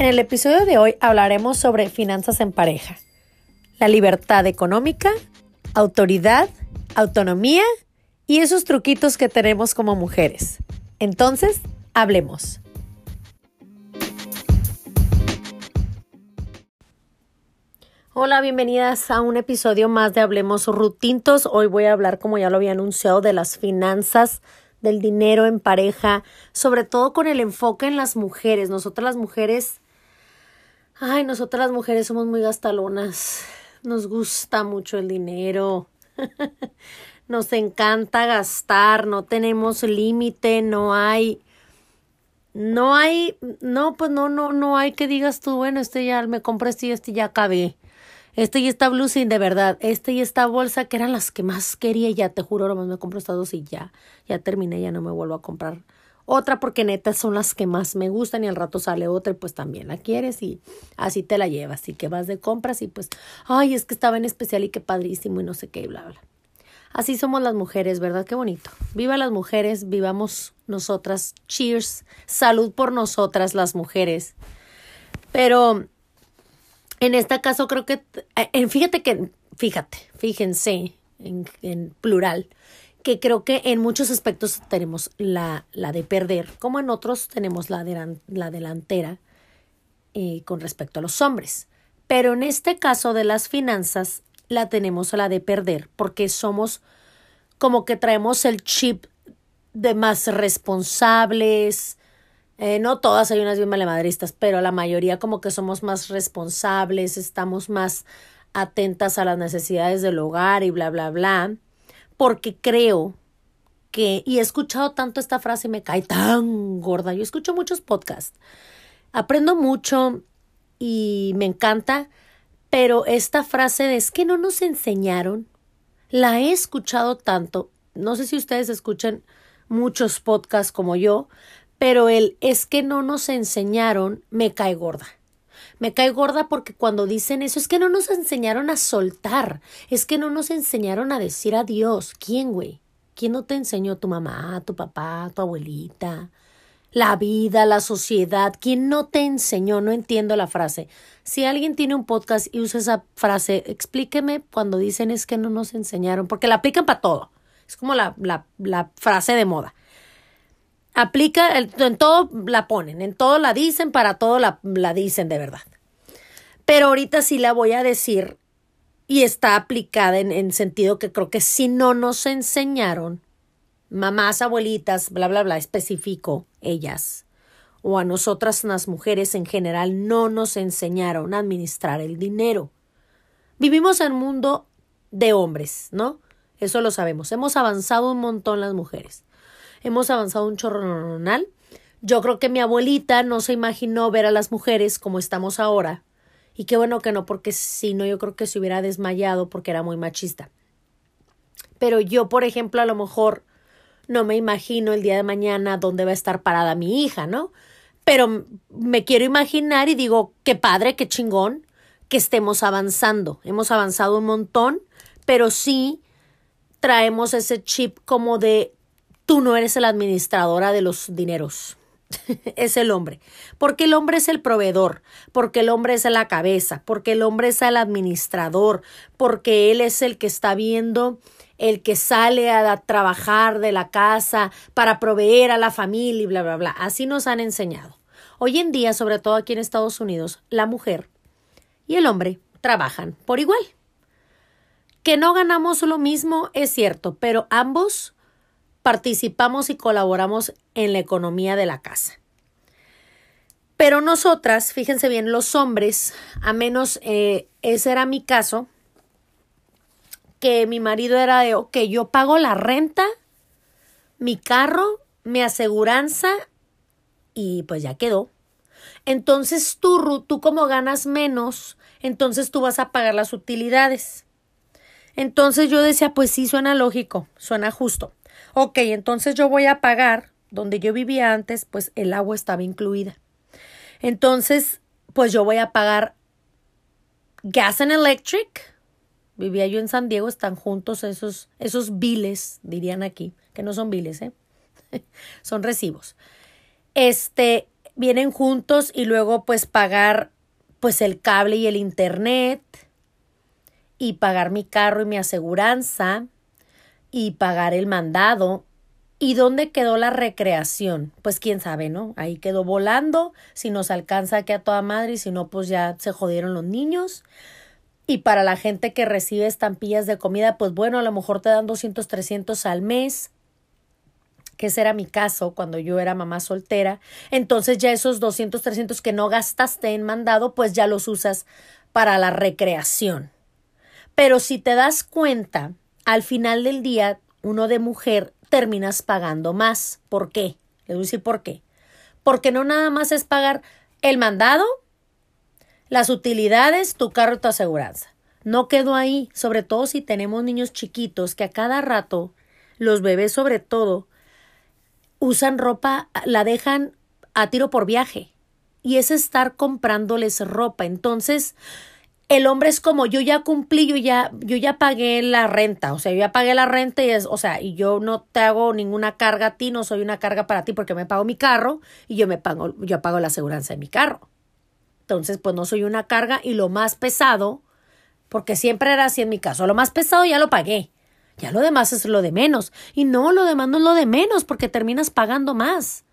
En el episodio de hoy hablaremos sobre finanzas en pareja, la libertad económica, autoridad, autonomía y esos truquitos que tenemos como mujeres. Entonces, hablemos. Hola, bienvenidas a un episodio más de Hablemos Rutintos. Hoy voy a hablar, como ya lo había anunciado, de las finanzas del dinero en pareja, sobre todo con el enfoque en las mujeres. Nosotras las mujeres Ay, nosotras las mujeres somos muy gastalonas. Nos gusta mucho el dinero. Nos encanta gastar, no tenemos límite, no hay no hay no pues no no no hay que digas tú, bueno, este ya me compré este y este ya acabé. Este y esta blusa de verdad, este y esta bolsa que eran las que más quería, ya te juro, nomás me compro estas dos y ya, ya terminé, ya no me vuelvo a comprar otra porque neta son las que más me gustan y al rato sale otra y pues también la quieres y así te la llevas y que vas de compras y pues, ay, es que estaba en especial y qué padrísimo y no sé qué y bla, bla. Así somos las mujeres, ¿verdad? Qué bonito. Viva las mujeres, vivamos nosotras. Cheers. Salud por nosotras las mujeres. Pero en este caso creo que, eh, fíjate que, fíjate, fíjense en, en plural que creo que en muchos aspectos tenemos la, la de perder, como en otros tenemos la, la delantera eh, con respecto a los hombres. Pero en este caso de las finanzas, la tenemos la de perder, porque somos como que traemos el chip de más responsables. Eh, no todas hay unas bien malemadristas, pero la mayoría como que somos más responsables, estamos más atentas a las necesidades del hogar y bla, bla, bla porque creo que, y he escuchado tanto esta frase me cae tan gorda, yo escucho muchos podcasts, aprendo mucho y me encanta, pero esta frase de es que no nos enseñaron, la he escuchado tanto, no sé si ustedes escuchan muchos podcasts como yo, pero el es que no nos enseñaron me cae gorda. Me cae gorda porque cuando dicen eso es que no nos enseñaron a soltar, es que no nos enseñaron a decir adiós. ¿Quién, güey? ¿Quién no te enseñó? ¿Tu mamá, tu papá, tu abuelita? La vida, la sociedad. ¿Quién no te enseñó? No entiendo la frase. Si alguien tiene un podcast y usa esa frase, explíqueme cuando dicen es que no nos enseñaron, porque la aplican para todo. Es como la, la, la frase de moda aplica, en todo la ponen, en todo la dicen, para todo la, la dicen de verdad. Pero ahorita sí la voy a decir y está aplicada en, en sentido que creo que si no nos enseñaron, mamás, abuelitas, bla, bla, bla, específico, ellas, o a nosotras las mujeres en general, no nos enseñaron a administrar el dinero. Vivimos en un mundo de hombres, ¿no? Eso lo sabemos. Hemos avanzado un montón las mujeres hemos avanzado un chorro normal. Yo creo que mi abuelita no se imaginó ver a las mujeres como estamos ahora. Y qué bueno que no, porque si no, yo creo que se hubiera desmayado porque era muy machista. Pero yo, por ejemplo, a lo mejor no me imagino el día de mañana dónde va a estar parada mi hija, ¿no? Pero me quiero imaginar y digo, qué padre, qué chingón que estemos avanzando. Hemos avanzado un montón, pero sí traemos ese chip como de tú no eres la administradora de los dineros. es el hombre. Porque el hombre es el proveedor, porque el hombre es la cabeza, porque el hombre es el administrador, porque él es el que está viendo, el que sale a trabajar de la casa para proveer a la familia y bla, bla, bla. Así nos han enseñado. Hoy en día, sobre todo aquí en Estados Unidos, la mujer y el hombre trabajan por igual. Que no ganamos lo mismo es cierto, pero ambos participamos y colaboramos en la economía de la casa. Pero nosotras, fíjense bien, los hombres, a menos eh, ese era mi caso, que mi marido era de, ok, yo pago la renta, mi carro, mi aseguranza y pues ya quedó. Entonces tú, tú como ganas menos, entonces tú vas a pagar las utilidades. Entonces yo decía, pues sí, suena lógico, suena justo. Ok, entonces yo voy a pagar donde yo vivía antes, pues el agua estaba incluida. Entonces, pues yo voy a pagar gas and electric. Vivía yo en San Diego, están juntos esos, esos biles, dirían aquí, que no son biles, ¿eh? son recibos. Este, vienen juntos y luego pues pagar pues el cable y el internet y pagar mi carro y mi aseguranza y pagar el mandado. ¿Y dónde quedó la recreación? Pues quién sabe, ¿no? Ahí quedó volando, si nos alcanza que a toda madre y si no, pues ya se jodieron los niños. Y para la gente que recibe estampillas de comida, pues bueno, a lo mejor te dan 200, 300 al mes que ese era mi caso cuando yo era mamá soltera, entonces ya esos 200, 300 que no gastaste en mandado, pues ya los usas para la recreación. Pero si te das cuenta, al final del día, uno de mujer terminas pagando más. ¿Por qué? Le voy a decir por qué. Porque no nada más es pagar el mandado, las utilidades, tu carro tu aseguranza. No quedo ahí, sobre todo si tenemos niños chiquitos que a cada rato, los bebés sobre todo, usan ropa, la dejan a tiro por viaje. Y es estar comprándoles ropa. Entonces, el hombre es como yo ya cumplí, yo ya, yo ya pagué la renta, o sea, yo ya pagué la renta y es, o sea, y yo no te hago ninguna carga a ti, no soy una carga para ti porque me pago mi carro y yo me pago, yo pago la aseguranza de mi carro. Entonces, pues no soy una carga y lo más pesado, porque siempre era así en mi caso, lo más pesado ya lo pagué. Ya lo demás es lo de menos. Y no, lo demás no es lo de menos porque terminas pagando más.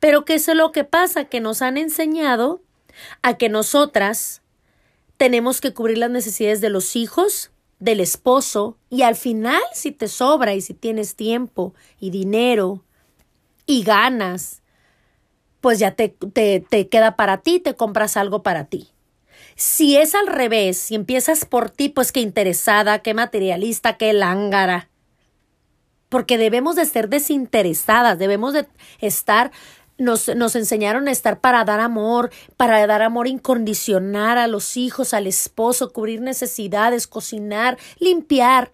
Pero ¿qué es lo que pasa? Que nos han enseñado a que nosotras tenemos que cubrir las necesidades de los hijos, del esposo, y al final, si te sobra y si tienes tiempo y dinero y ganas, pues ya te, te, te queda para ti, te compras algo para ti. Si es al revés, si empiezas por ti, pues qué interesada, qué materialista, qué lángara. Porque debemos de ser desinteresadas, debemos de estar nos, nos, enseñaron a estar para dar amor, para dar amor incondicional a los hijos, al esposo, cubrir necesidades, cocinar, limpiar.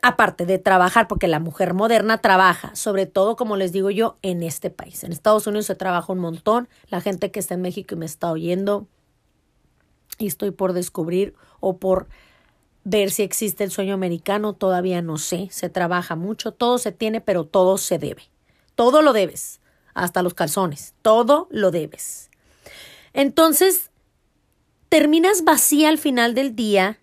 Aparte de trabajar, porque la mujer moderna trabaja, sobre todo, como les digo yo, en este país. En Estados Unidos se trabaja un montón. La gente que está en México y me está oyendo, y estoy por descubrir o por ver si existe el sueño americano, todavía no sé, se trabaja mucho, todo se tiene, pero todo se debe. Todo lo debes, hasta los calzones, todo lo debes. Entonces, terminas vacía al final del día,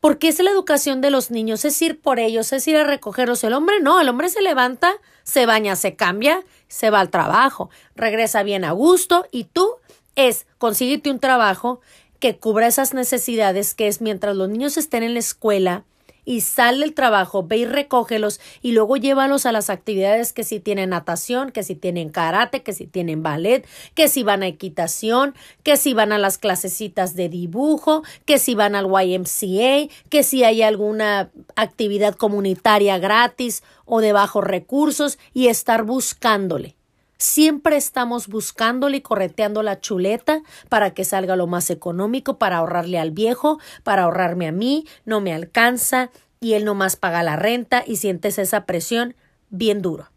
porque es la educación de los niños, es ir por ellos, es ir a recogerlos. El hombre no, el hombre se levanta, se baña, se cambia, se va al trabajo, regresa bien a gusto y tú es consíguete un trabajo que cubra esas necesidades, que es mientras los niños estén en la escuela y sale el trabajo, ve y recógelos y luego llévalos a las actividades que si tienen natación, que si tienen karate, que si tienen ballet, que si van a equitación, que si van a las clasecitas de dibujo, que si van al YMCA, que si hay alguna actividad comunitaria gratis o de bajos recursos y estar buscándole. Siempre estamos buscándole y correteando la chuleta para que salga lo más económico, para ahorrarle al viejo, para ahorrarme a mí, no me alcanza y él no más paga la renta y sientes esa presión bien duro.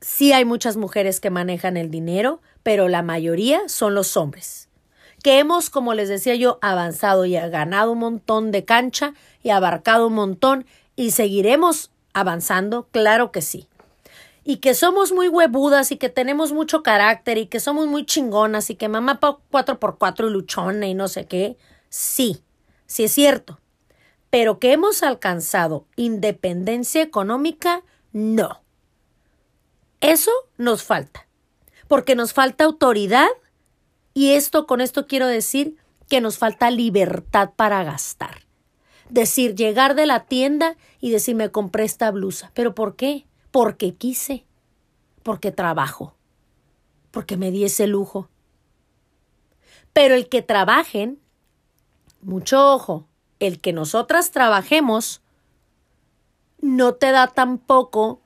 Sí hay muchas mujeres que manejan el dinero, pero la mayoría son los hombres, que hemos, como les decía yo, avanzado y ganado un montón de cancha y abarcado un montón y seguiremos avanzando, claro que sí y que somos muy huevudas y que tenemos mucho carácter y que somos muy chingonas y que mamá cuatro por cuatro y luchona y no sé qué, sí, sí es cierto. Pero que hemos alcanzado independencia económica, no. Eso nos falta, porque nos falta autoridad y esto con esto quiero decir que nos falta libertad para gastar. Decir, llegar de la tienda y decir, me compré esta blusa. ¿Pero por qué? Porque quise, porque trabajo, porque me di ese lujo. Pero el que trabajen, mucho ojo, el que nosotras trabajemos, no te da tampoco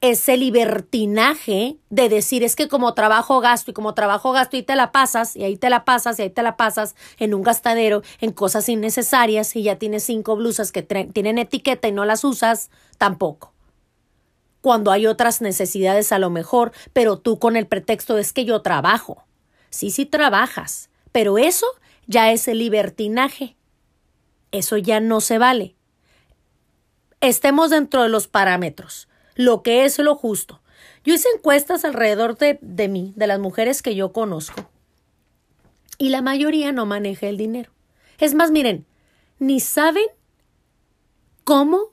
ese libertinaje de decir es que como trabajo gasto y como trabajo gasto y te la pasas y ahí te la pasas y ahí te la pasas en un gastadero en cosas innecesarias y ya tienes cinco blusas que tienen etiqueta y no las usas, tampoco cuando hay otras necesidades a lo mejor, pero tú con el pretexto es que yo trabajo. Sí, sí trabajas, pero eso ya es el libertinaje. Eso ya no se vale. Estemos dentro de los parámetros, lo que es lo justo. Yo hice encuestas alrededor de, de mí, de las mujeres que yo conozco. Y la mayoría no maneja el dinero. Es más, miren, ni saben cómo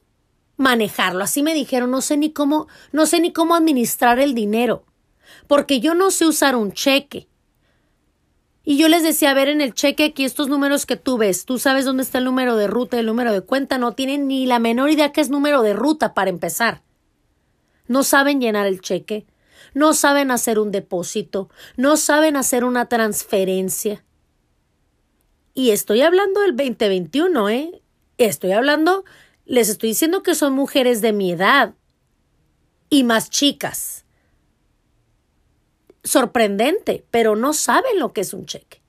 manejarlo. Así me dijeron, no sé ni cómo, no sé ni cómo administrar el dinero, porque yo no sé usar un cheque. Y yo les decía, a ver, en el cheque aquí estos números que tú ves, tú sabes dónde está el número de ruta el número de cuenta, no tienen ni la menor idea que es número de ruta para empezar. No saben llenar el cheque, no saben hacer un depósito, no saben hacer una transferencia. Y estoy hablando del 2021, ¿eh? Estoy hablando, les estoy diciendo que son mujeres de mi edad y más chicas sorprendente, pero no saben lo que es un cheque.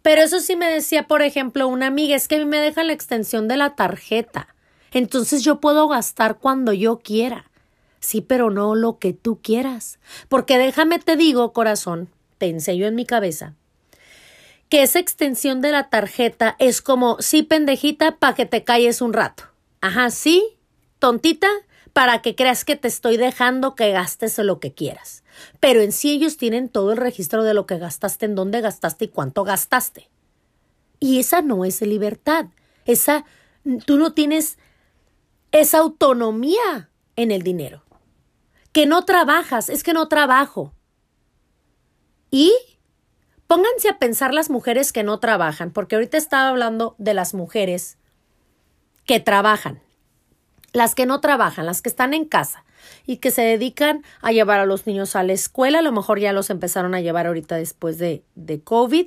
Pero eso sí me decía, por ejemplo, una amiga, es que a mí me deja la extensión de la tarjeta. Entonces yo puedo gastar cuando yo quiera. Sí, pero no lo que tú quieras. Porque déjame te digo, corazón, pensé yo en mi cabeza, que esa extensión de la tarjeta es como, sí, pendejita, para que te calles un rato. Ajá, sí, tontita, para que creas que te estoy dejando que gastes lo que quieras. Pero en sí ellos tienen todo el registro de lo que gastaste, en dónde gastaste y cuánto gastaste. Y esa no es libertad. Esa, tú no tienes esa autonomía en el dinero. Que no trabajas, es que no trabajo. Y pónganse a pensar las mujeres que no trabajan, porque ahorita estaba hablando de las mujeres que trabajan las que no trabajan, las que están en casa y que se dedican a llevar a los niños a la escuela, a lo mejor ya los empezaron a llevar ahorita después de, de COVID,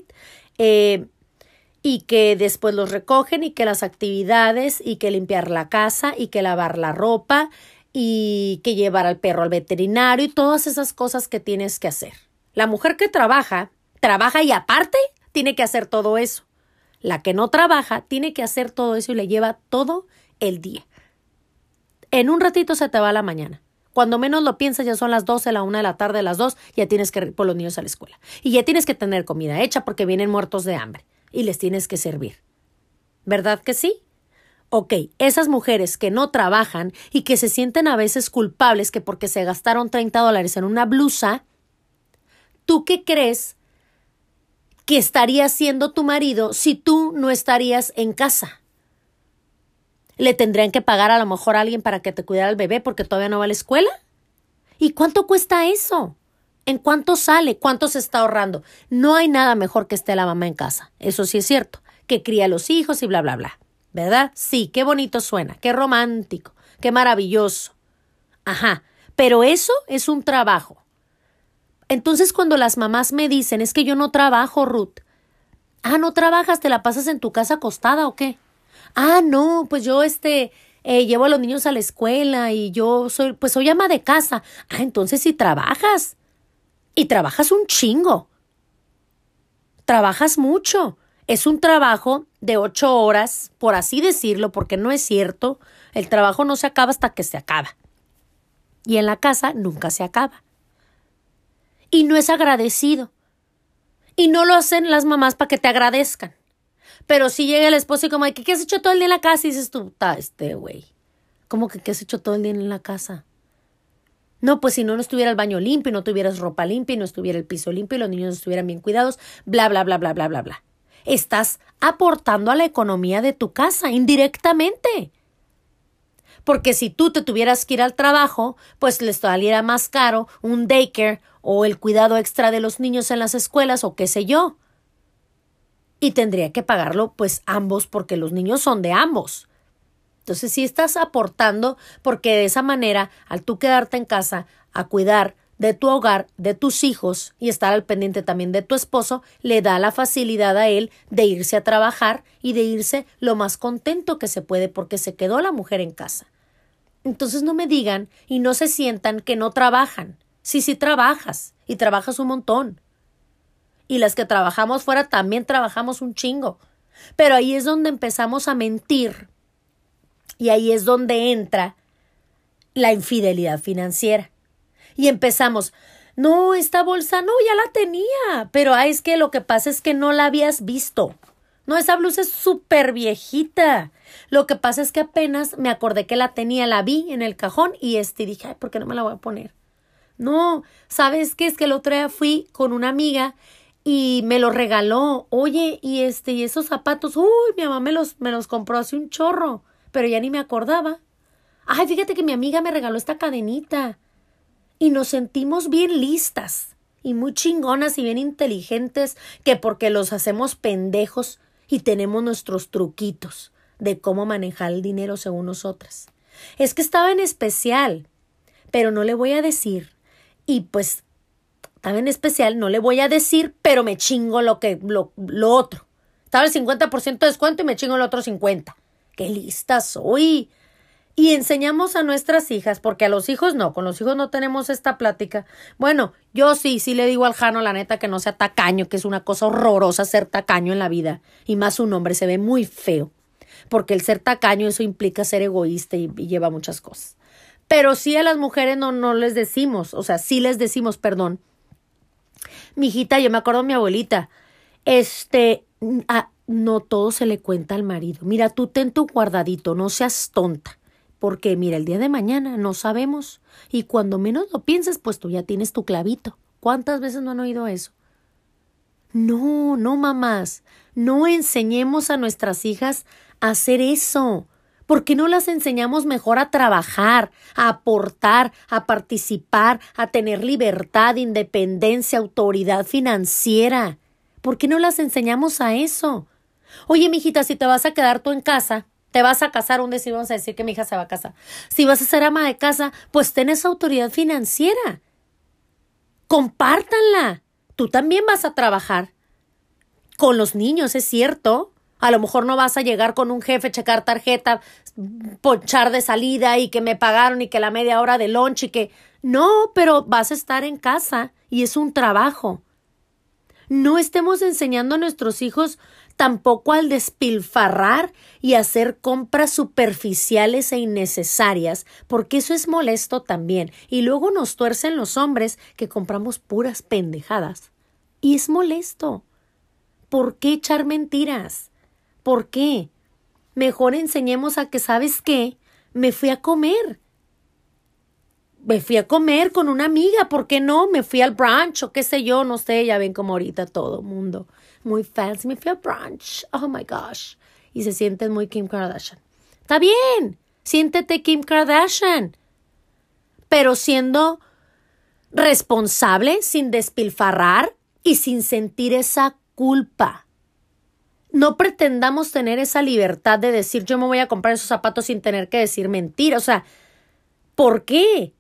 eh, y que después los recogen y que las actividades y que limpiar la casa y que lavar la ropa y que llevar al perro al veterinario y todas esas cosas que tienes que hacer. La mujer que trabaja, trabaja y aparte tiene que hacer todo eso. La que no trabaja tiene que hacer todo eso y le lleva todo el día en un ratito se te va la mañana. Cuando menos lo piensas, ya son las 12, la una de la tarde, las dos, ya tienes que ir por los niños a la escuela. Y ya tienes que tener comida hecha porque vienen muertos de hambre y les tienes que servir. ¿Verdad que sí? Ok, esas mujeres que no trabajan y que se sienten a veces culpables que porque se gastaron 30 dólares en una blusa, ¿tú qué crees que estaría haciendo tu marido si tú no estarías en casa? le tendrían que pagar a lo mejor a alguien para que te cuidara al bebé porque todavía no va a la escuela. ¿Y cuánto cuesta eso? ¿En cuánto sale? ¿Cuánto se está ahorrando? No hay nada mejor que esté la mamá en casa. Eso sí es cierto. Que cría a los hijos y bla, bla, bla. ¿Verdad? Sí, qué bonito suena, qué romántico, qué maravilloso. Ajá, pero eso es un trabajo. Entonces cuando las mamás me dicen, es que yo no trabajo, Ruth. Ah, no trabajas, te la pasas en tu casa acostada o qué? Ah, no, pues yo este eh, llevo a los niños a la escuela y yo soy, pues soy ama de casa. Ah, entonces sí trabajas. Y trabajas un chingo. Trabajas mucho. Es un trabajo de ocho horas, por así decirlo, porque no es cierto. El trabajo no se acaba hasta que se acaba. Y en la casa nunca se acaba. Y no es agradecido. Y no lo hacen las mamás para que te agradezcan. Pero si llega el esposo y como, ¿qué, ¿qué has hecho todo el día en la casa? Y dices tú, este güey. ¿Cómo que qué has hecho todo el día en la casa? No, pues si no, no estuviera el baño limpio, no tuvieras ropa limpia, no estuviera el piso limpio, y los niños estuvieran bien cuidados, bla, bla, bla, bla, bla, bla, bla. Estás aportando a la economía de tu casa indirectamente. Porque si tú te tuvieras que ir al trabajo, pues les saliera más caro un daycare o el cuidado extra de los niños en las escuelas o qué sé yo y tendría que pagarlo pues ambos porque los niños son de ambos. Entonces si estás aportando porque de esa manera al tú quedarte en casa a cuidar de tu hogar, de tus hijos y estar al pendiente también de tu esposo, le da la facilidad a él de irse a trabajar y de irse lo más contento que se puede porque se quedó la mujer en casa. Entonces no me digan y no se sientan que no trabajan. Sí, sí trabajas y trabajas un montón y las que trabajamos fuera también trabajamos un chingo. Pero ahí es donde empezamos a mentir y ahí es donde entra la infidelidad financiera. Y empezamos, no, esta bolsa no, ya la tenía, pero ah, es que lo que pasa es que no la habías visto. No, esa blusa es súper viejita. Lo que pasa es que apenas me acordé que la tenía, la vi en el cajón y este dije, ay, ¿por qué no me la voy a poner? No, ¿sabes qué? Es que el otro día fui con una amiga y me los regaló. Oye, y este, y esos zapatos, uy, mi mamá me los, me los compró hace un chorro, pero ya ni me acordaba. Ay, fíjate que mi amiga me regaló esta cadenita. Y nos sentimos bien listas y muy chingonas y bien inteligentes que porque los hacemos pendejos y tenemos nuestros truquitos de cómo manejar el dinero según nosotras. Es que estaba en especial, pero no le voy a decir. Y pues estaba en especial, no le voy a decir, pero me chingo lo que lo, lo otro. Estaba el 50% de descuento y me chingo el otro 50. Qué lista soy. Y enseñamos a nuestras hijas, porque a los hijos no, con los hijos no tenemos esta plática. Bueno, yo sí, sí le digo al Jano, la neta, que no sea tacaño, que es una cosa horrorosa ser tacaño en la vida. Y más un hombre, se ve muy feo porque el ser tacaño eso implica ser egoísta y, lleva muchas cosas. Pero sí a las mujeres no, no les decimos, o sea, sí les decimos, perdón. Mi hijita, yo me acuerdo de mi abuelita, este, no todo se le cuenta al marido. Mira, tú ten tu guardadito, no seas tonta. Porque mira, el día de mañana no sabemos. Y cuando menos lo pienses, pues tú ya tienes tu clavito. ¿Cuántas veces no han oído eso? No, no, mamás. No enseñemos a nuestras hijas hacer eso? ¿Por qué no las enseñamos mejor a trabajar, a aportar, a participar, a tener libertad, independencia, autoridad financiera? ¿Por qué no las enseñamos a eso? Oye, mijita, si te vas a quedar tú en casa, te vas a casar, un decir, vamos a decir que mi hija se va a casar. Si vas a ser ama de casa, pues ten esa autoridad financiera. Compártanla. Tú también vas a trabajar. Con los niños, es cierto. A lo mejor no vas a llegar con un jefe, checar tarjeta, ponchar de salida y que me pagaron y que la media hora de lunch y que no, pero vas a estar en casa y es un trabajo. No estemos enseñando a nuestros hijos tampoco al despilfarrar y hacer compras superficiales e innecesarias, porque eso es molesto también. Y luego nos tuercen los hombres que compramos puras pendejadas. Y es molesto. ¿Por qué echar mentiras? ¿Por qué? Mejor enseñemos a que, ¿sabes qué? Me fui a comer. Me fui a comer con una amiga, ¿por qué no? Me fui al brunch o qué sé yo, no sé, ya ven como ahorita todo mundo. Muy fancy, me fui al brunch. Oh my gosh. Y se sienten muy Kim Kardashian. Está bien, siéntete Kim Kardashian. Pero siendo responsable, sin despilfarrar y sin sentir esa culpa no pretendamos tener esa libertad de decir yo me voy a comprar esos zapatos sin tener que decir mentira. O sea, ¿por qué?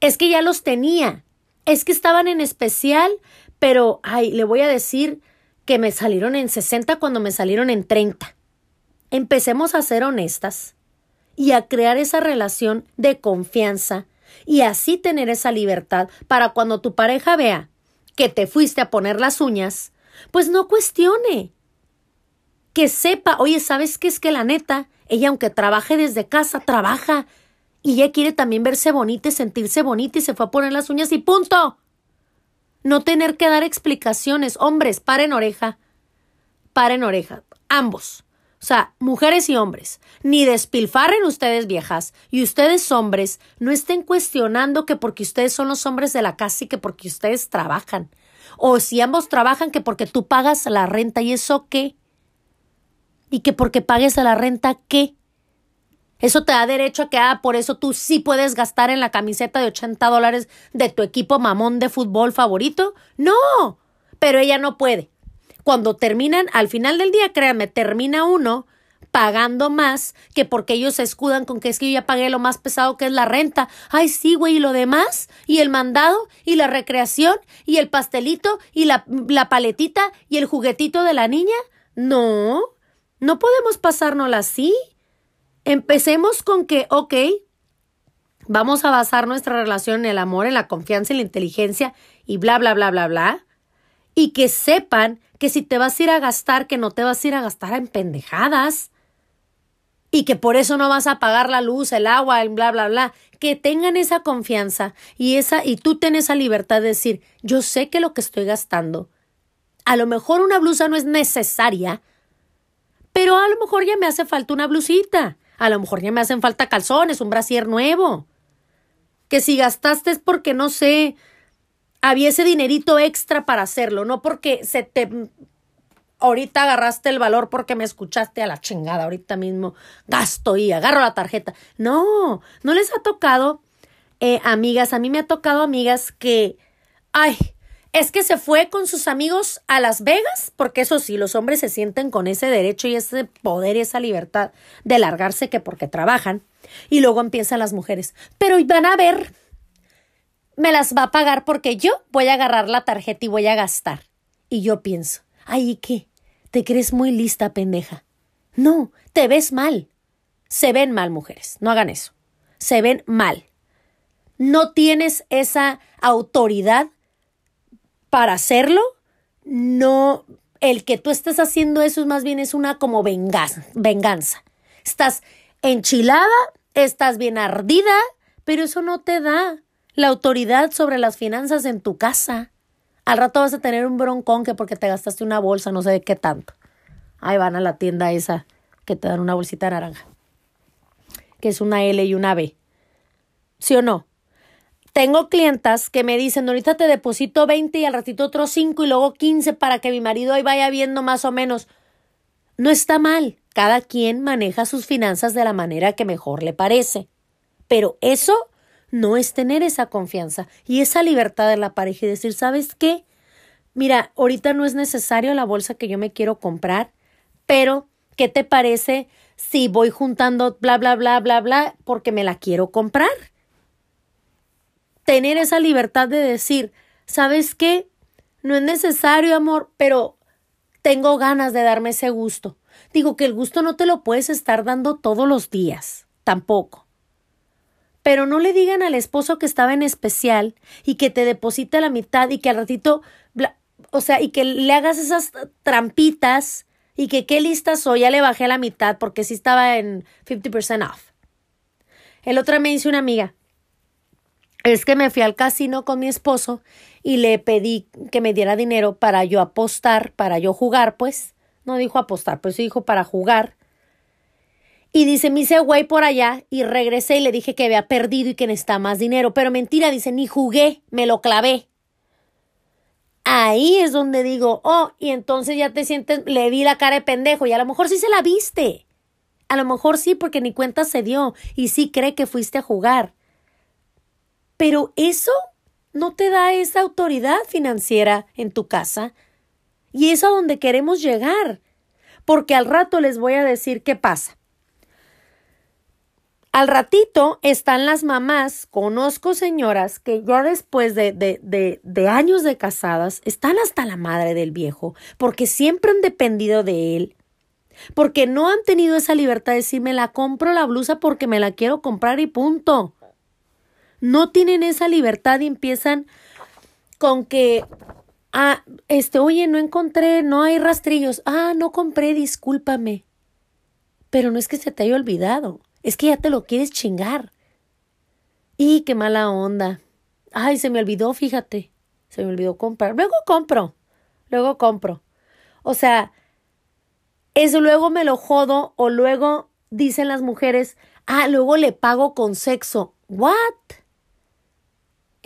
Es que ya los tenía. Es que estaban en especial, pero, ay, le voy a decir que me salieron en 60 cuando me salieron en 30. Empecemos a ser honestas y a crear esa relación de confianza y así tener esa libertad para cuando tu pareja vea que te fuiste a poner las uñas, pues no cuestione que sepa, oye, ¿sabes qué es que la neta? Ella, aunque trabaje desde casa, trabaja. Y ella quiere también verse bonita y sentirse bonita y se fue a poner las uñas y punto. No tener que dar explicaciones. Hombres, paren oreja. Paren oreja. Ambos. O sea, mujeres y hombres. Ni despilfarren ustedes viejas. Y ustedes hombres no estén cuestionando que porque ustedes son los hombres de la casa y que porque ustedes trabajan. O si ambos trabajan que porque tú pagas la renta y eso qué y que porque pagues la renta, ¿qué? Eso te da derecho a que, ah, por eso tú sí puedes gastar en la camiseta de 80 dólares de tu equipo mamón de fútbol favorito. No, pero ella no puede. Cuando terminan, al final del día, créanme, termina uno pagando más que porque ellos se escudan con que es que yo ya pagué lo más pesado que es la renta. Ay, sí, güey, y lo demás, y el mandado, y la recreación, y el pastelito, y la, la paletita, y el juguetito de la niña. No, no podemos pasárnosla así. Empecemos con que, ok, vamos a basar nuestra relación en el amor, en la confianza, en la inteligencia y bla, bla, bla, bla, bla. Y que sepan que si te vas a ir a gastar, que no te vas a ir a gastar en pendejadas. Y que por eso no vas a pagar la luz, el agua, el bla, bla, bla. Que tengan esa confianza y esa, y tú ten esa libertad de decir, yo sé que lo que estoy gastando, a lo mejor una blusa no es necesaria, pero a lo mejor ya me hace falta una blusita, a lo mejor ya me hacen falta calzones, un brasier nuevo. Que si gastaste es porque, no sé, había ese dinerito extra para hacerlo, no porque se te ahorita agarraste el valor porque me escuchaste a la chingada, ahorita mismo gasto y agarro la tarjeta. No, no les ha tocado, eh, amigas, a mí me ha tocado amigas que, ay, es que se fue con sus amigos a Las Vegas, porque eso sí, los hombres se sienten con ese derecho y ese poder y esa libertad de largarse que porque trabajan. Y luego empiezan las mujeres, pero van a ver, me las va a pagar porque yo voy a agarrar la tarjeta y voy a gastar. Y yo pienso, ay, qué? ¿Te crees muy lista, pendeja? No, te ves mal. Se ven mal, mujeres, no hagan eso. Se ven mal. No tienes esa autoridad para hacerlo, no, el que tú estés haciendo eso es más bien es una como venganza, venganza. Estás enchilada, estás bien ardida, pero eso no te da la autoridad sobre las finanzas en tu casa. Al rato vas a tener un broncón que porque te gastaste una bolsa, no sé de qué tanto. Ahí van a la tienda esa que te dan una bolsita naranja, que es una L y una B. ¿Sí o no? Tengo clientas que me dicen, ahorita te deposito 20 y al ratito otros 5 y luego 15 para que mi marido ahí vaya viendo más o menos. No está mal. Cada quien maneja sus finanzas de la manera que mejor le parece. Pero eso no es tener esa confianza y esa libertad de la pareja y decir, ¿sabes qué? Mira, ahorita no es necesario la bolsa que yo me quiero comprar, pero ¿qué te parece si voy juntando bla, bla, bla, bla, bla, porque me la quiero comprar? Tener esa libertad de decir, ¿sabes qué? No es necesario, amor, pero tengo ganas de darme ese gusto. Digo que el gusto no te lo puedes estar dando todos los días, tampoco. Pero no le digan al esposo que estaba en especial y que te deposite la mitad y que al ratito, o sea, y que le hagas esas trampitas y que qué lista soy, ya le bajé la mitad porque sí estaba en 50% off. El otro me dice una amiga, es que me fui al casino con mi esposo y le pedí que me diera dinero para yo apostar, para yo jugar, pues. No dijo apostar, pues dijo para jugar. Y dice, me hice güey por allá y regresé y le dije que había perdido y que necesitaba más dinero. Pero mentira, dice, ni jugué, me lo clavé. Ahí es donde digo, oh, y entonces ya te sientes, le vi la cara de pendejo y a lo mejor sí se la viste. A lo mejor sí, porque ni cuenta se dio y sí cree que fuiste a jugar. Pero eso no te da esa autoridad financiera en tu casa. Y es a donde queremos llegar. Porque al rato les voy a decir qué pasa. Al ratito están las mamás, conozco señoras que ya después de, de, de, de, años de casadas están hasta la madre del viejo, porque siempre han dependido de él, porque no han tenido esa libertad de decir me la compro la blusa porque me la quiero comprar y punto no tienen esa libertad y empiezan con que, ah, este, oye, no encontré, no hay rastrillos, ah, no compré, discúlpame. Pero no es que se te haya olvidado, es que ya te lo quieres chingar. Y qué mala onda. Ay, se me olvidó, fíjate. Se me olvidó comprar. Luego compro. Luego compro. O sea, eso luego me lo jodo o luego dicen las mujeres, ah, luego le pago con sexo. ¿What?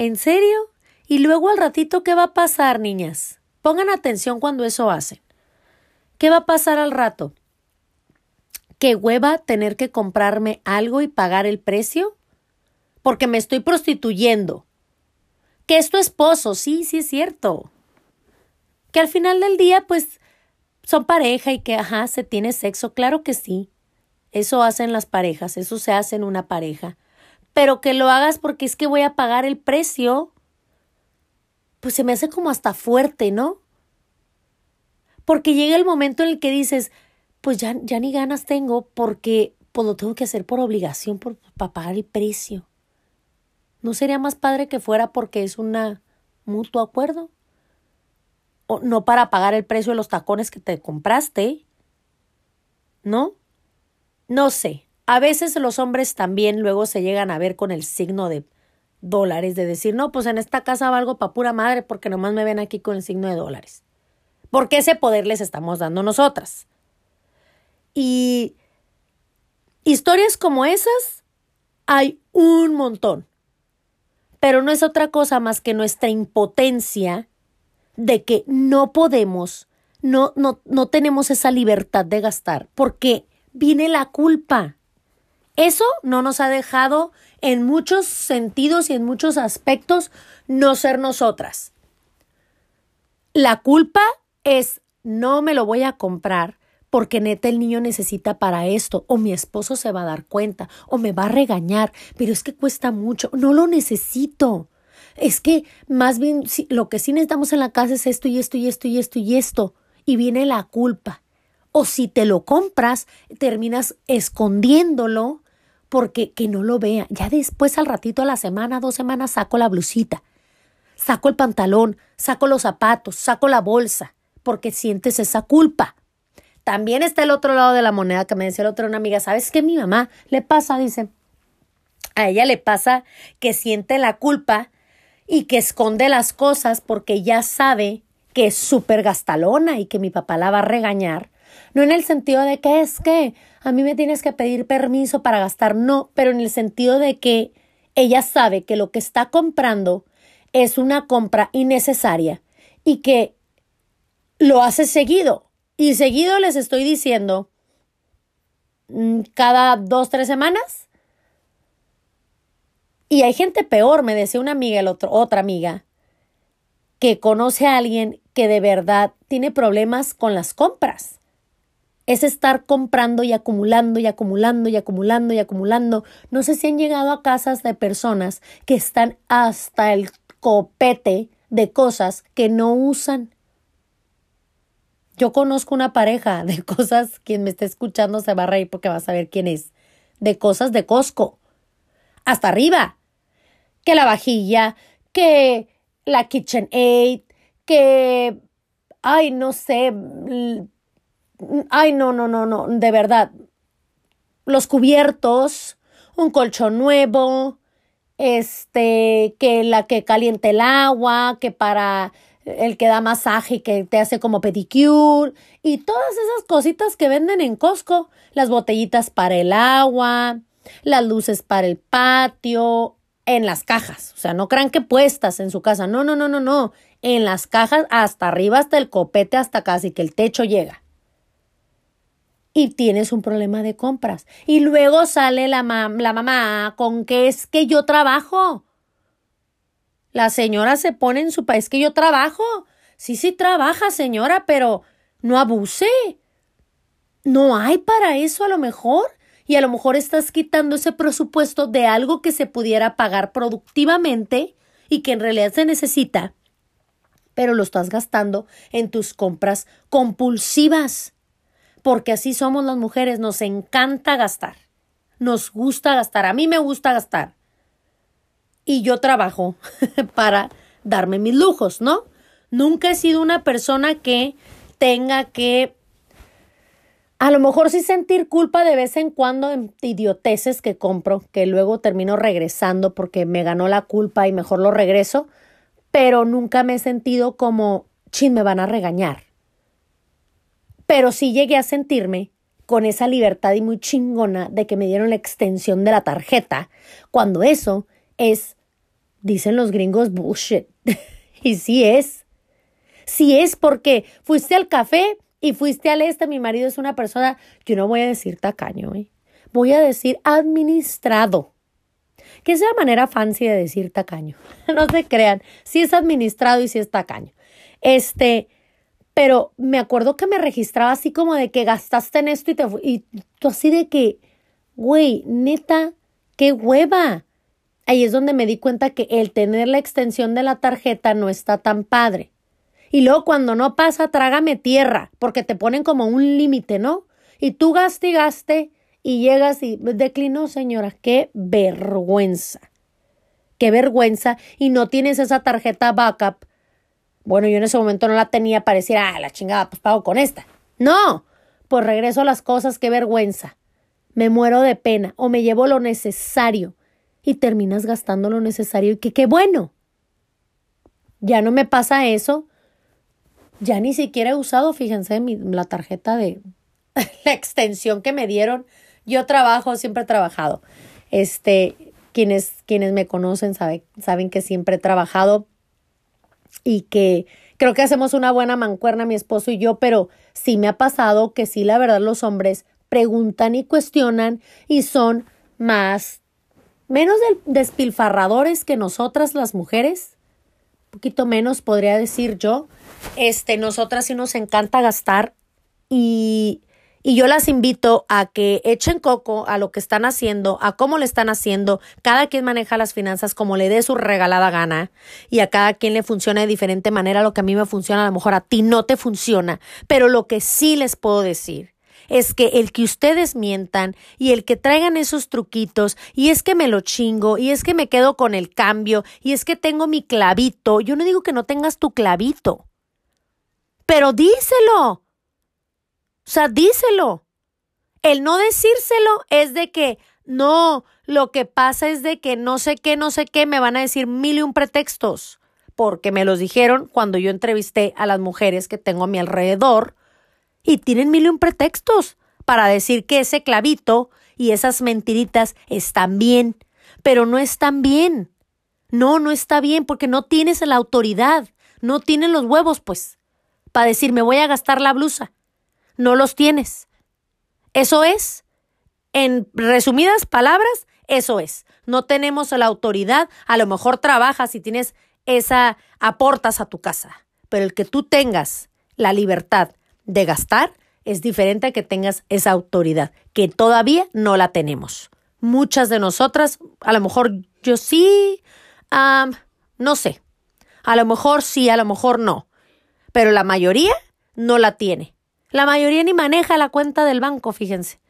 ¿En serio? Y luego al ratito, ¿qué va a pasar, niñas? Pongan atención cuando eso hacen. ¿Qué va a pasar al rato? ¿Qué hueva tener que comprarme algo y pagar el precio? Porque me estoy prostituyendo. Que es tu esposo, sí, sí es cierto. Que al final del día, pues, son pareja y que, ajá, se tiene sexo, claro que sí. Eso hacen las parejas, eso se hace en una pareja pero que lo hagas porque es que voy a pagar el precio, pues se me hace como hasta fuerte, ¿no? Porque llega el momento en el que dices, pues ya, ya ni ganas tengo porque pues lo tengo que hacer por obligación, por, para pagar el precio. ¿No sería más padre que fuera porque es un mutuo acuerdo? O no para pagar el precio de los tacones que te compraste. ¿No? No sé. A veces los hombres también luego se llegan a ver con el signo de dólares, de decir, no, pues en esta casa valgo pa' pura madre porque nomás me ven aquí con el signo de dólares. Porque ese poder les estamos dando nosotras. Y historias como esas hay un montón. pero no es otra cosa más que nuestra impotencia de que no podemos, no, no, no tenemos esa libertad de gastar, porque viene la culpa. Eso no nos ha dejado en muchos sentidos y en muchos aspectos no ser nosotras. La culpa es no me lo voy a comprar porque neta el niño necesita para esto, o mi esposo se va a dar cuenta, o me va a regañar, pero es que cuesta mucho, no lo necesito. Es que más bien lo que sí necesitamos en la casa es esto y esto y esto y esto y esto, y viene la culpa. O si te lo compras, terminas escondiéndolo porque que no lo vea. Ya después al ratito a la semana, dos semanas saco la blusita, saco el pantalón, saco los zapatos, saco la bolsa, porque sientes esa culpa. También está el otro lado de la moneda que me decía el otro una amiga, ¿sabes qué mi mamá le pasa? Dice, a ella le pasa que siente la culpa y que esconde las cosas porque ya sabe que es súper gastalona y que mi papá la va a regañar. No en el sentido de que es que a mí me tienes que pedir permiso para gastar, no, pero en el sentido de que ella sabe que lo que está comprando es una compra innecesaria y que lo hace seguido. Y seguido les estoy diciendo, mm, cada dos, tres semanas. Y hay gente peor, me decía una amiga, el otro, otra amiga, que conoce a alguien que de verdad tiene problemas con las compras. Es estar comprando y acumulando y acumulando y acumulando y acumulando. No sé si han llegado a casas de personas que están hasta el copete de cosas que no usan. Yo conozco una pareja de cosas, quien me esté escuchando se va a reír porque va a saber quién es, de cosas de Costco. Hasta arriba. Que la vajilla, que la KitchenAid, que... Ay, no sé. Ay, no, no, no, no, de verdad. Los cubiertos, un colchón nuevo, este, que la que caliente el agua, que para el que da masaje que te hace como pedicure y todas esas cositas que venden en Costco, las botellitas para el agua, las luces para el patio, en las cajas, o sea, no crean que puestas en su casa, no, no, no, no, no, en las cajas hasta arriba, hasta el copete, hasta casi que el techo llega. Y tienes un problema de compras. Y luego sale la, la mamá con que es que yo trabajo. La señora se pone en su país que yo trabajo. Sí, sí trabaja, señora, pero no abuse. No hay para eso a lo mejor. Y a lo mejor estás quitando ese presupuesto de algo que se pudiera pagar productivamente y que en realidad se necesita, pero lo estás gastando en tus compras compulsivas. Porque así somos las mujeres, nos encanta gastar. Nos gusta gastar. A mí me gusta gastar y yo trabajo para darme mis lujos, ¿no? Nunca he sido una persona que tenga que a lo mejor sí sentir culpa de vez en cuando de idioteces que compro, que luego termino regresando porque me ganó la culpa y mejor lo regreso, pero nunca me he sentido como, chin, me van a regañar. Pero sí llegué a sentirme con esa libertad y muy chingona de que me dieron la extensión de la tarjeta, cuando eso es, dicen los gringos, bullshit. y sí es. Sí es porque fuiste al café y fuiste al este. Mi marido es una persona, yo no voy a decir tacaño, ¿eh? voy a decir administrado. Que es la manera fancy de decir tacaño. no se crean. Sí es administrado y sí es tacaño. Este, pero me acuerdo que me registraba así como de que gastaste en esto y te y tú así de que, güey, neta, qué hueva ahí es donde me di cuenta que el tener la extensión de la tarjeta no está tan padre. Y luego cuando no pasa, trágame tierra, porque te ponen como un límite, ¿no? Y tú gaste y y llegas y declinó, señora, qué vergüenza. Qué vergüenza. Y no tienes esa tarjeta backup. Bueno, yo en ese momento no la tenía para decir, ah, la chingada, pues pago con esta. No, pues regreso a las cosas, qué vergüenza. Me muero de pena o me llevo lo necesario y terminas gastando lo necesario y que qué bueno. Ya no me pasa eso. Ya ni siquiera he usado, fíjense, mi, la tarjeta de la extensión que me dieron. Yo trabajo, siempre he trabajado. Este, quienes, quienes me conocen saben que siempre he trabajado y que creo que hacemos una buena mancuerna mi esposo y yo, pero sí me ha pasado que sí, la verdad, los hombres preguntan y cuestionan y son más, menos despilfarradores que nosotras las mujeres, un poquito menos podría decir yo. Este, nosotras sí nos encanta gastar y y yo las invito a que echen coco a lo que están haciendo, a cómo le están haciendo. Cada quien maneja las finanzas como le dé su regalada gana y a cada quien le funciona de diferente manera. Lo que a mí me funciona, a lo mejor a ti no te funciona. Pero lo que sí les puedo decir es que el que ustedes mientan y el que traigan esos truquitos y es que me lo chingo y es que me quedo con el cambio y es que tengo mi clavito. Yo no digo que no tengas tu clavito, pero díselo. O sea, díselo. El no decírselo es de que no, lo que pasa es de que no sé qué, no sé qué, me van a decir mil y un pretextos, porque me los dijeron cuando yo entrevisté a las mujeres que tengo a mi alrededor y tienen mil y un pretextos para decir que ese clavito y esas mentiritas están bien, pero no están bien. No, no está bien porque no tienes la autoridad, no tienes los huevos, pues, para decir me voy a gastar la blusa no los tienes. Eso es, en resumidas palabras, eso es. No tenemos la autoridad, a lo mejor trabajas y tienes esa, aportas a tu casa, pero el que tú tengas la libertad de gastar es diferente a que tengas esa autoridad, que todavía no la tenemos. Muchas de nosotras, a lo mejor yo sí, no sé, a lo mejor sí, a lo mejor no, pero la mayoría no la tiene. La mayoría ni maneja la cuenta del banco, fíjense.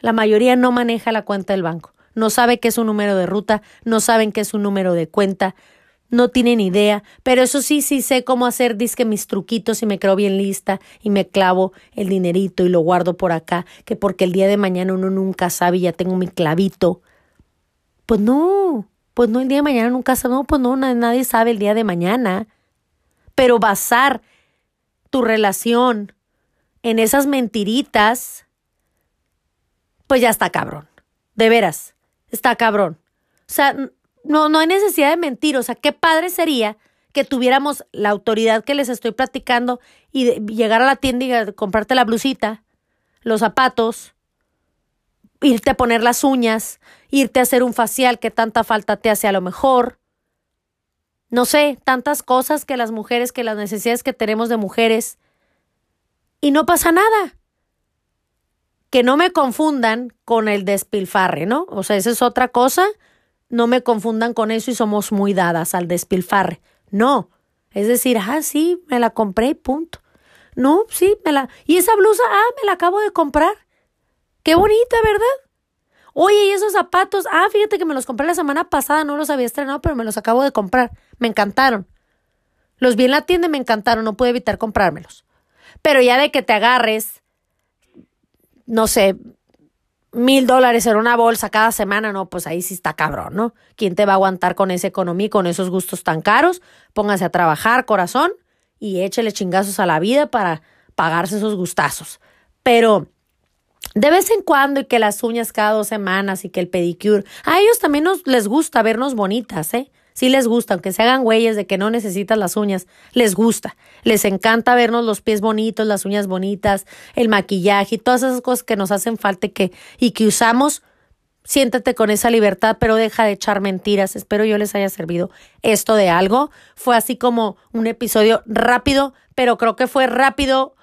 La mayoría no maneja la cuenta del banco. No sabe qué es un número de ruta, no saben qué es un número de cuenta, no tienen idea, pero eso sí, sí sé cómo hacer disque mis truquitos y me creo bien lista y me clavo el dinerito y lo guardo por acá, que porque el día de mañana uno nunca sabe y ya tengo mi clavito. Pues no, pues no, el día de mañana nunca sabe, no, pues no, nadie sabe el día de mañana. Pero basar tu relación en esas mentiritas, pues ya está cabrón. De veras, está cabrón. O sea, no, no hay necesidad de mentir. O sea, qué padre sería que tuviéramos la autoridad que les estoy platicando y llegar a la tienda y comprarte la blusita, los zapatos, irte a poner las uñas, irte a hacer un facial que tanta falta te hace a lo mejor. No sé, tantas cosas que las mujeres, que las necesidades que tenemos de mujeres, y no pasa nada. Que no me confundan con el despilfarre, ¿no? O sea, esa es otra cosa. No me confundan con eso y somos muy dadas al despilfarre. No. Es decir, ah, sí, me la compré y punto. No, sí, me la. Y esa blusa, ah, me la acabo de comprar. Qué bonita, ¿verdad? Oye, y esos zapatos, ah, fíjate que me los compré la semana pasada, no los había estrenado, pero me los acabo de comprar. Me encantaron. Los vi en la tienda y me encantaron, no pude evitar comprármelos. Pero ya de que te agarres, no sé, mil dólares en una bolsa cada semana, no, pues ahí sí está cabrón, ¿no? ¿Quién te va a aguantar con esa economía y con esos gustos tan caros? Póngase a trabajar, corazón, y échele chingazos a la vida para pagarse esos gustazos. Pero de vez en cuando y que las uñas cada dos semanas y que el pedicure, a ellos también nos, les gusta vernos bonitas, ¿eh? Sí les gusta, aunque se hagan güeyes de que no necesitas las uñas, les gusta. Les encanta vernos los pies bonitos, las uñas bonitas, el maquillaje y todas esas cosas que nos hacen falta y que, y que usamos. Siéntate con esa libertad, pero deja de echar mentiras. Espero yo les haya servido esto de algo. Fue así como un episodio rápido, pero creo que fue rápido,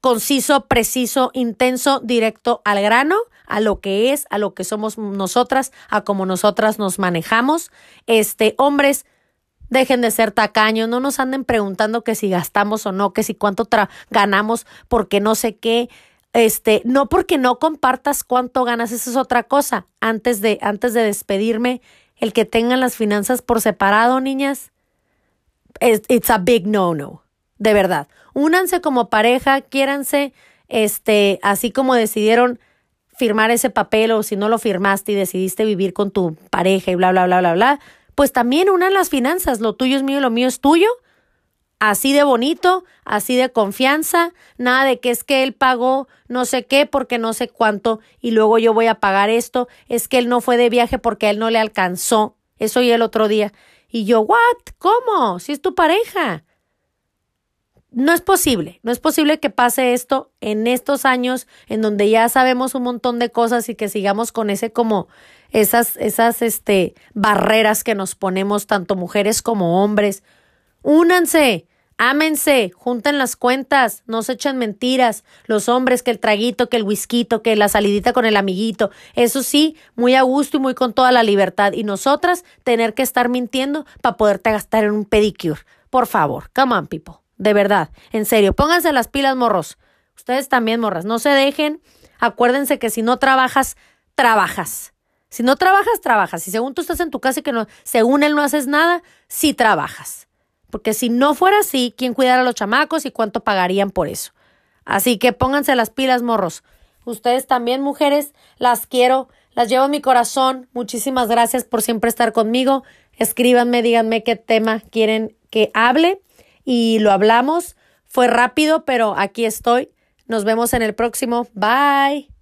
conciso, preciso, intenso, directo al grano a lo que es, a lo que somos nosotras, a cómo nosotras nos manejamos. Este, hombres, dejen de ser tacaños, no nos anden preguntando que si gastamos o no, que si cuánto ganamos, porque no sé qué. Este, no porque no compartas cuánto ganas, esa es otra cosa. Antes de, antes de despedirme, el que tengan las finanzas por separado, niñas, it's a big no-no. De verdad. Únanse como pareja, quiéranse, este, así como decidieron firmar ese papel o si no lo firmaste y decidiste vivir con tu pareja y bla, bla, bla, bla, bla, pues también unan las finanzas, lo tuyo es mío, lo mío es tuyo. así de bonito, así de confianza, nada de que es que él pagó no sé qué porque no sé cuánto y luego yo voy a pagar esto, es que él no fue de viaje porque a él no le alcanzó. Eso y el otro día. Y yo, ¿what? ¿Cómo? Si es tu pareja. No es posible, no es posible que pase esto en estos años en donde ya sabemos un montón de cosas y que sigamos con ese como esas esas este barreras que nos ponemos tanto mujeres como hombres. Únanse, ámense, junten las cuentas, no se echen mentiras. Los hombres que el traguito, que el whisky, que la salidita con el amiguito, eso sí, muy a gusto y muy con toda la libertad y nosotras tener que estar mintiendo para poderte gastar en un pedicure. Por favor, come on people. De verdad, en serio, pónganse las pilas, morros. Ustedes también, morras, no se dejen. Acuérdense que si no trabajas, trabajas. Si no trabajas, trabajas. Si según tú estás en tu casa y que no, según él no haces nada, sí trabajas. Porque si no fuera así, ¿quién cuidara a los chamacos y cuánto pagarían por eso? Así que pónganse las pilas, morros. Ustedes también, mujeres, las quiero, las llevo en mi corazón. Muchísimas gracias por siempre estar conmigo. Escríbanme, díganme qué tema quieren que hable y lo hablamos. Fue rápido, pero aquí estoy. Nos vemos en el próximo. Bye.